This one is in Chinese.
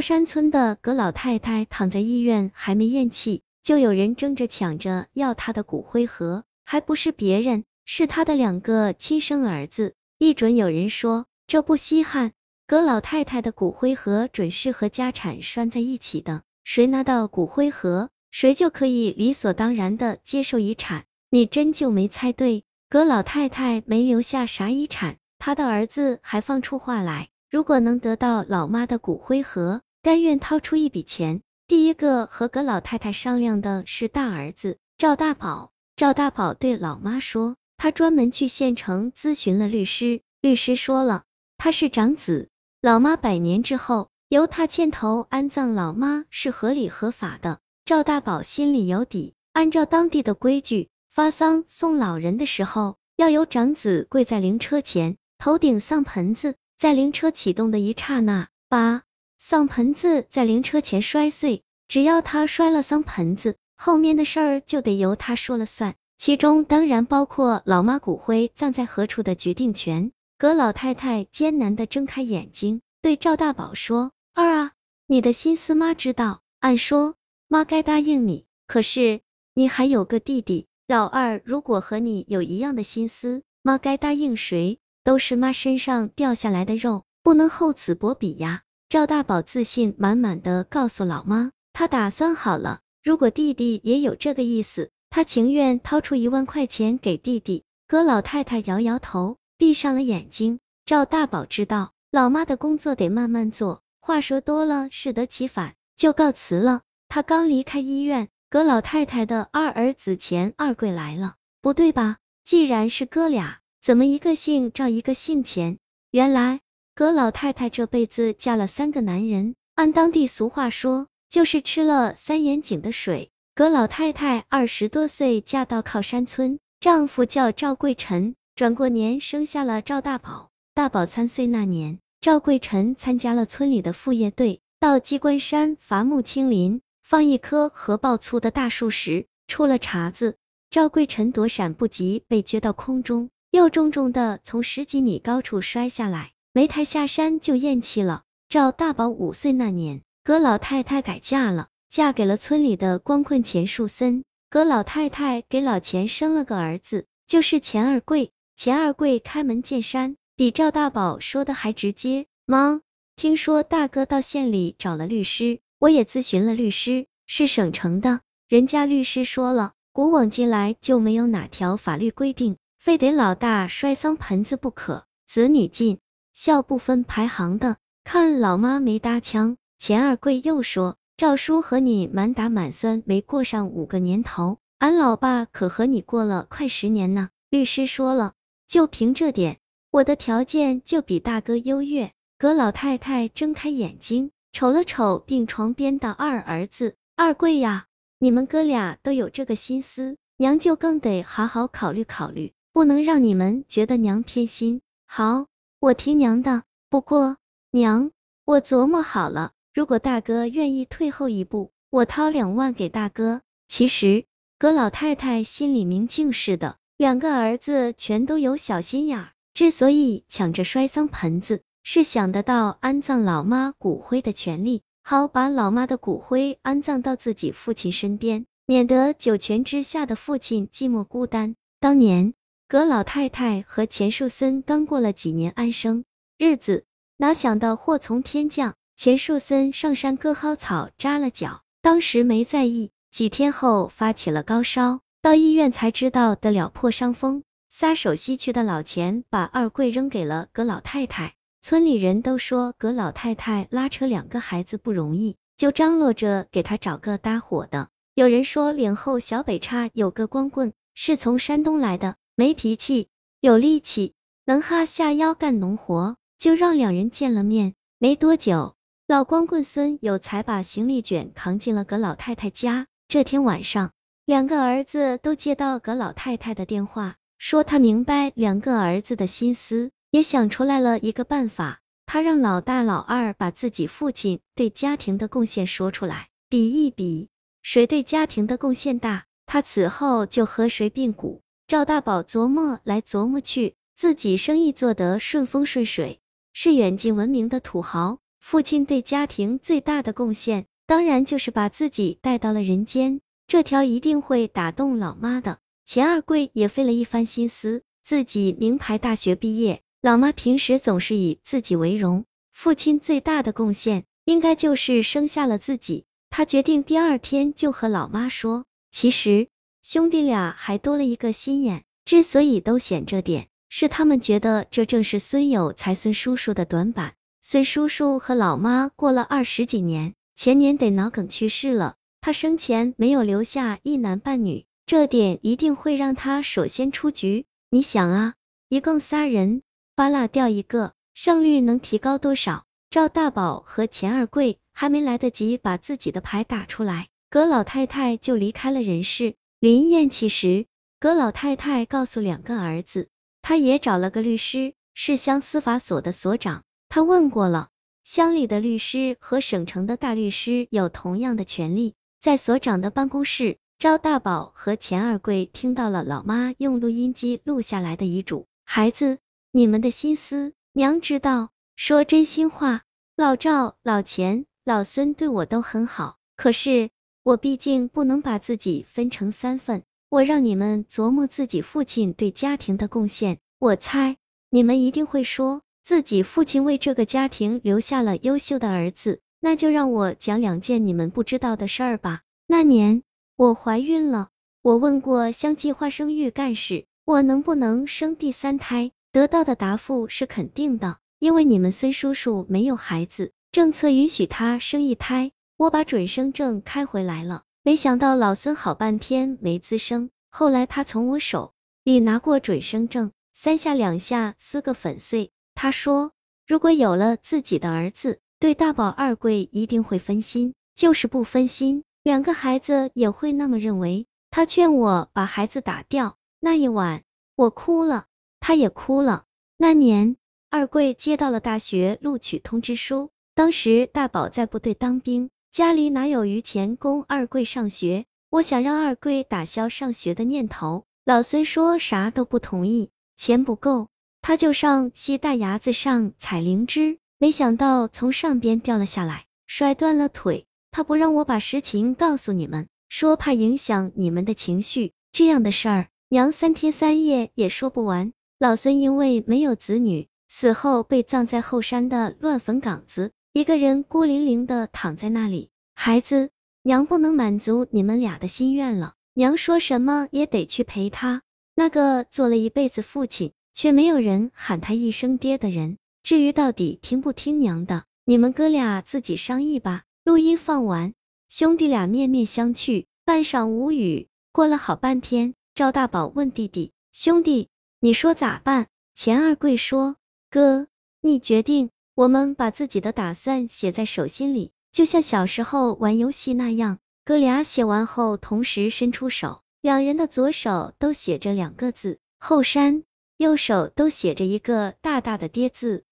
山村的葛老太太躺在医院还没咽气，就有人争着抢着要她的骨灰盒，还不是别人，是她的两个亲生儿子。一准有人说这不稀罕，葛老太太的骨灰盒准是和家产拴在一起的，谁拿到骨灰盒，谁就可以理所当然的接受遗产。你真就没猜对，葛老太太没留下啥遗产，她的儿子还放出话来，如果能得到老妈的骨灰盒。甘愿掏出一笔钱。第一个和葛老太太商量的是大儿子赵大宝。赵大宝对老妈说，他专门去县城咨询了律师，律师说了，他是长子，老妈百年之后由他牵头安葬老妈是合理合法的。赵大宝心里有底，按照当地的规矩，发丧送老人的时候，要由长子跪在灵车前，头顶丧盆子，在灵车启动的一刹那，把丧盆子在灵车前摔碎，只要他摔了丧盆子，后面的事儿就得由他说了算，其中当然包括老妈骨灰葬在何处的决定权。葛老太太艰难的睁开眼睛，对赵大宝说：“二啊，你的心思妈知道，按说妈该答应你，可是你还有个弟弟，老二如果和你有一样的心思，妈该答应谁？都是妈身上掉下来的肉，不能厚此薄彼呀。”赵大宝自信满满的告诉老妈，他打算好了，如果弟弟也有这个意思，他情愿掏出一万块钱给弟弟。葛老太太摇摇头，闭上了眼睛。赵大宝知道老妈的工作得慢慢做，话说多了适得其反，就告辞了。他刚离开医院，葛老太太的二儿子钱二贵来了。不对吧？既然是哥俩，怎么一个姓赵，一个姓钱？原来。葛老太太这辈子嫁了三个男人，按当地俗话说，就是吃了三眼井的水。葛老太太二十多岁嫁到靠山村，丈夫叫赵贵臣，转过年生下了赵大宝。大宝三岁那年，赵贵臣参加了村里的副业队，到鸡冠山伐木清林，放一棵核爆粗的大树时出了岔子，赵贵臣躲闪不及，被撅到空中，又重重的从十几米高处摔下来。没抬下山就咽气了。赵大宝五岁那年，葛老太太改嫁了，嫁给了村里的光棍钱树森。葛老太太给老钱生了个儿子，就是钱二贵。钱二贵开门见山，比赵大宝说的还直接。妈，听说大哥到县里找了律师，我也咨询了律师，是省城的。人家律师说了，古往今来就没有哪条法律规定，非得老大摔丧盆子不可，子女尽。孝不分排行的，看老妈没搭腔，钱二贵又说：“赵叔和你满打满算没过上五个年头，俺老爸可和你过了快十年呢。”律师说了，就凭这点，我的条件就比大哥优越。葛老太太睁开眼睛，瞅了瞅病床边的二儿子，二贵呀，你们哥俩都有这个心思，娘就更得好好考虑考虑，不能让你们觉得娘偏心。好。我听娘的，不过娘，我琢磨好了，如果大哥愿意退后一步，我掏两万给大哥。其实葛老太太心里明镜似的，两个儿子全都有小心眼儿，之所以抢着摔脏盆子，是想得到安葬老妈骨灰的权利，好把老妈的骨灰安葬到自己父亲身边，免得九泉之下的父亲寂寞孤单。当年。葛老太太和钱树森刚过了几年安生日子，哪想到祸从天降，钱树森上山割蒿草扎了脚，当时没在意，几天后发起了高烧，到医院才知道得了破伤风。撒手西去的老钱把二贵扔给了葛老太太，村里人都说葛老太太拉扯两个孩子不容易，就张罗着给他找个搭伙的。有人说岭后小北岔有个光棍，是从山东来的。没脾气，有力气，能哈下腰干农活，就让两人见了面。没多久，老光棍孙有才把行李卷扛进了葛老太太家。这天晚上，两个儿子都接到葛老太太的电话，说他明白两个儿子的心思，也想出来了一个办法。他让老大、老二把自己父亲对家庭的贡献说出来，比一比，谁对家庭的贡献大，他此后就和谁并股。赵大宝琢磨来琢磨去，自己生意做得顺风顺水，是远近闻名的土豪，父亲对家庭最大的贡献，当然就是把自己带到了人间，这条一定会打动老妈的。钱二贵也费了一番心思，自己名牌大学毕业，老妈平时总是以自己为荣，父亲最大的贡献应该就是生下了自己。他决定第二天就和老妈说，其实兄弟俩还多了一个心眼，之所以都显这点，是他们觉得这正是孙有才孙叔叔的短板。孙叔叔和老妈过了二十几年，前年得脑梗去世了，他生前没有留下一男半女。这点一定会让他首先出局。你想啊，一共仨人，扒拉掉一个，胜率能提高多少？赵大宝和钱二贵还没来得及把自己的牌打出来，葛老太太就离开了人世。临咽气时，葛老太太告诉两个儿子，她也找了个律师，是乡司法所的所长。她问过了，乡里的律师和省城的大律师有同样的权利。在所长的办公室。赵大宝和钱二贵听到了老妈用录音机录下来的遗嘱。孩子，你们的心思，娘知道，说真心话。老赵、老钱、老孙对我都很好，可是我毕竟不能把自己分成三份。我让你们琢磨自己父亲对家庭的贡献，我猜你们一定会说自己父亲为这个家庭留下了优秀的儿子。那就让我讲两件你们不知道的事儿吧。那年。我怀孕了，我问过乡计划生育干事，我能不能生第三胎？得到的答复是肯定的，因为你们孙叔叔没有孩子，政策允许他生一胎。我把准生证开回来了，没想到老孙好半天没吱声。后来他从我手里拿过准生证，三下两下撕个粉碎。他说，如果有了自己的儿子，对大宝二贵一定会分心，就是不分心。两个孩子也会那么认为。他劝我把孩子打掉。那一晚，我哭了，他也哭了。那年，二贵接到了大学录取通知书。当时大宝在部队当兵，家里哪有余钱供二贵上学？我想让二贵打消上学的念头。老孙说啥都不同意，钱不够，他就上西大崖子上采灵芝，没想到从上边掉了下来，摔断了腿。他不让我把实情告诉你们，说怕影响你们的情绪。这样的事儿，娘三天三夜也说不完。老孙因为没有子女，死后被葬在后山的乱坟岗子，一个人孤零零的躺在那里。孩子，娘不能满足你们俩的心愿了，娘说什么也得去陪他。那个做了一辈子父亲，却没有人喊他一声爹的人，至于到底听不听娘的，你们哥俩自己商议吧。录音放完，兄弟俩面面相觑，半晌无语。过了好半天，赵大宝问弟弟：“兄弟，你说咋办？”钱二贵说：“哥，你决定。我们把自己的打算写在手心里，就像小时候玩游戏那样。”哥俩写完后，同时伸出手，两人的左手都写着两个字：后山，右手都写着一个大大的爹字。